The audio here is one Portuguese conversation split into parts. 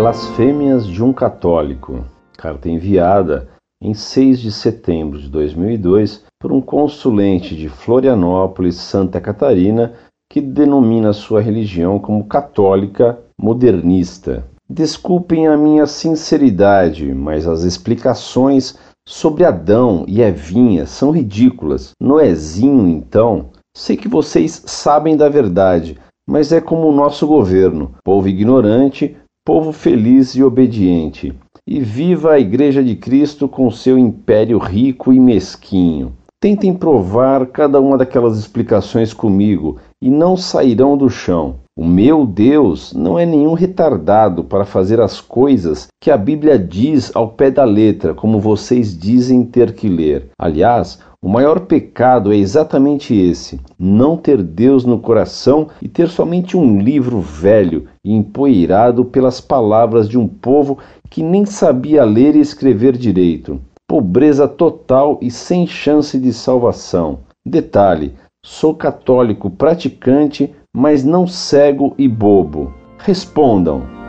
Blasfêmias de um Católico. Carta enviada em 6 de setembro de 2002 por um consulente de Florianópolis, Santa Catarina, que denomina sua religião como católica modernista. Desculpem a minha sinceridade, mas as explicações sobre Adão e Evinha são ridículas. Noezinho, então, sei que vocês sabem da verdade, mas é como o nosso governo, povo ignorante, povo feliz e obediente. E viva a Igreja de Cristo com seu império rico e mesquinho. Tentem provar cada uma daquelas explicações comigo e não sairão do chão. O meu Deus não é nenhum retardado para fazer as coisas que a Bíblia diz ao pé da letra, como vocês dizem ter que ler. Aliás, o maior pecado é exatamente esse: não ter Deus no coração e ter somente um livro velho e empoeirado pelas palavras de um povo que nem sabia ler e escrever direito. Pobreza total e sem chance de salvação. Detalhe: sou católico praticante, mas não cego e bobo. Respondam.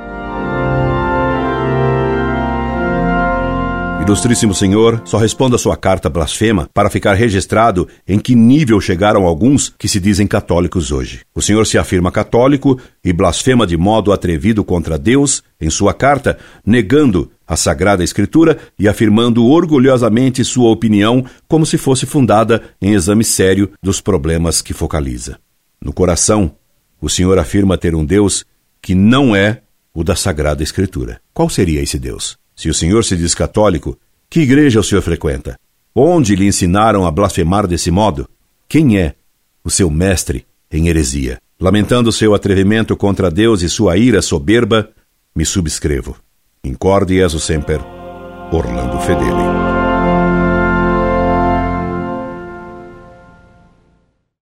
Ilustríssimo Senhor, só responda sua carta blasfema para ficar registrado em que nível chegaram alguns que se dizem católicos hoje. O Senhor se afirma católico e blasfema de modo atrevido contra Deus em sua carta, negando a Sagrada Escritura e afirmando orgulhosamente sua opinião como se fosse fundada em exame sério dos problemas que focaliza. No coração, o Senhor afirma ter um Deus que não é o da Sagrada Escritura. Qual seria esse Deus? Se o senhor se diz católico, que igreja o senhor frequenta? Onde lhe ensinaram a blasfemar desse modo? Quem é o seu mestre em heresia? Lamentando seu atrevimento contra Deus e sua ira soberba, me subscrevo. Incorde Jesus Semper, Orlando Fedeli.